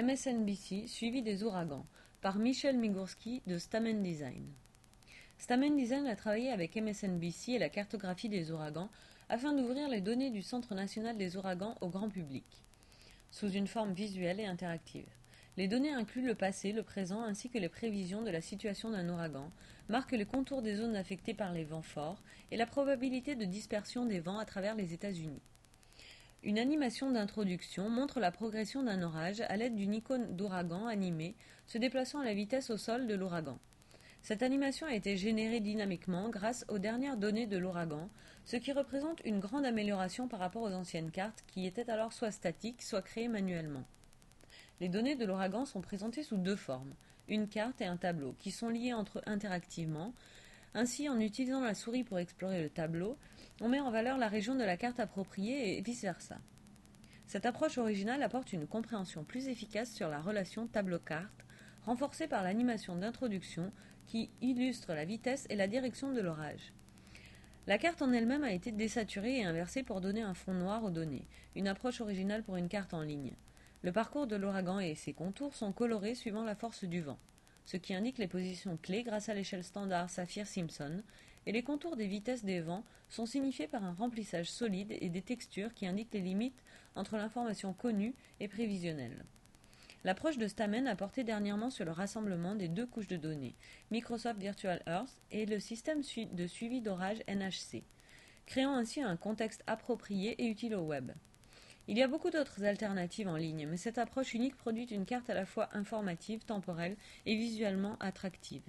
MSNBC suivi des ouragans par Michel Migurski de Stamen Design. Stamen Design a travaillé avec MSNBC et la cartographie des ouragans afin d'ouvrir les données du Centre national des ouragans au grand public, sous une forme visuelle et interactive. Les données incluent le passé, le présent ainsi que les prévisions de la situation d'un ouragan, marquent les contours des zones affectées par les vents forts et la probabilité de dispersion des vents à travers les États-Unis. Une animation d'introduction montre la progression d'un orage à l'aide d'une icône d'ouragan animée se déplaçant à la vitesse au sol de l'ouragan. Cette animation a été générée dynamiquement grâce aux dernières données de l'ouragan, ce qui représente une grande amélioration par rapport aux anciennes cartes qui étaient alors soit statiques, soit créées manuellement. Les données de l'ouragan sont présentées sous deux formes, une carte et un tableau, qui sont liés entre eux interactivement. Ainsi, en utilisant la souris pour explorer le tableau, on met en valeur la région de la carte appropriée et vice-versa. Cette approche originale apporte une compréhension plus efficace sur la relation tableau-carte, renforcée par l'animation d'introduction qui illustre la vitesse et la direction de l'orage. La carte en elle-même a été désaturée et inversée pour donner un fond noir aux données, une approche originale pour une carte en ligne. Le parcours de l'ouragan et ses contours sont colorés suivant la force du vent, ce qui indique les positions clés grâce à l'échelle standard Saphir-Simpson, et les contours des vitesses des vents sont signifiés par un remplissage solide et des textures qui indiquent les limites entre l'information connue et prévisionnelle. L'approche de Stamen a porté dernièrement sur le rassemblement des deux couches de données, Microsoft Virtual Earth et le système de suivi d'orage NHC, créant ainsi un contexte approprié et utile au web. Il y a beaucoup d'autres alternatives en ligne, mais cette approche unique produit une carte à la fois informative, temporelle et visuellement attractive.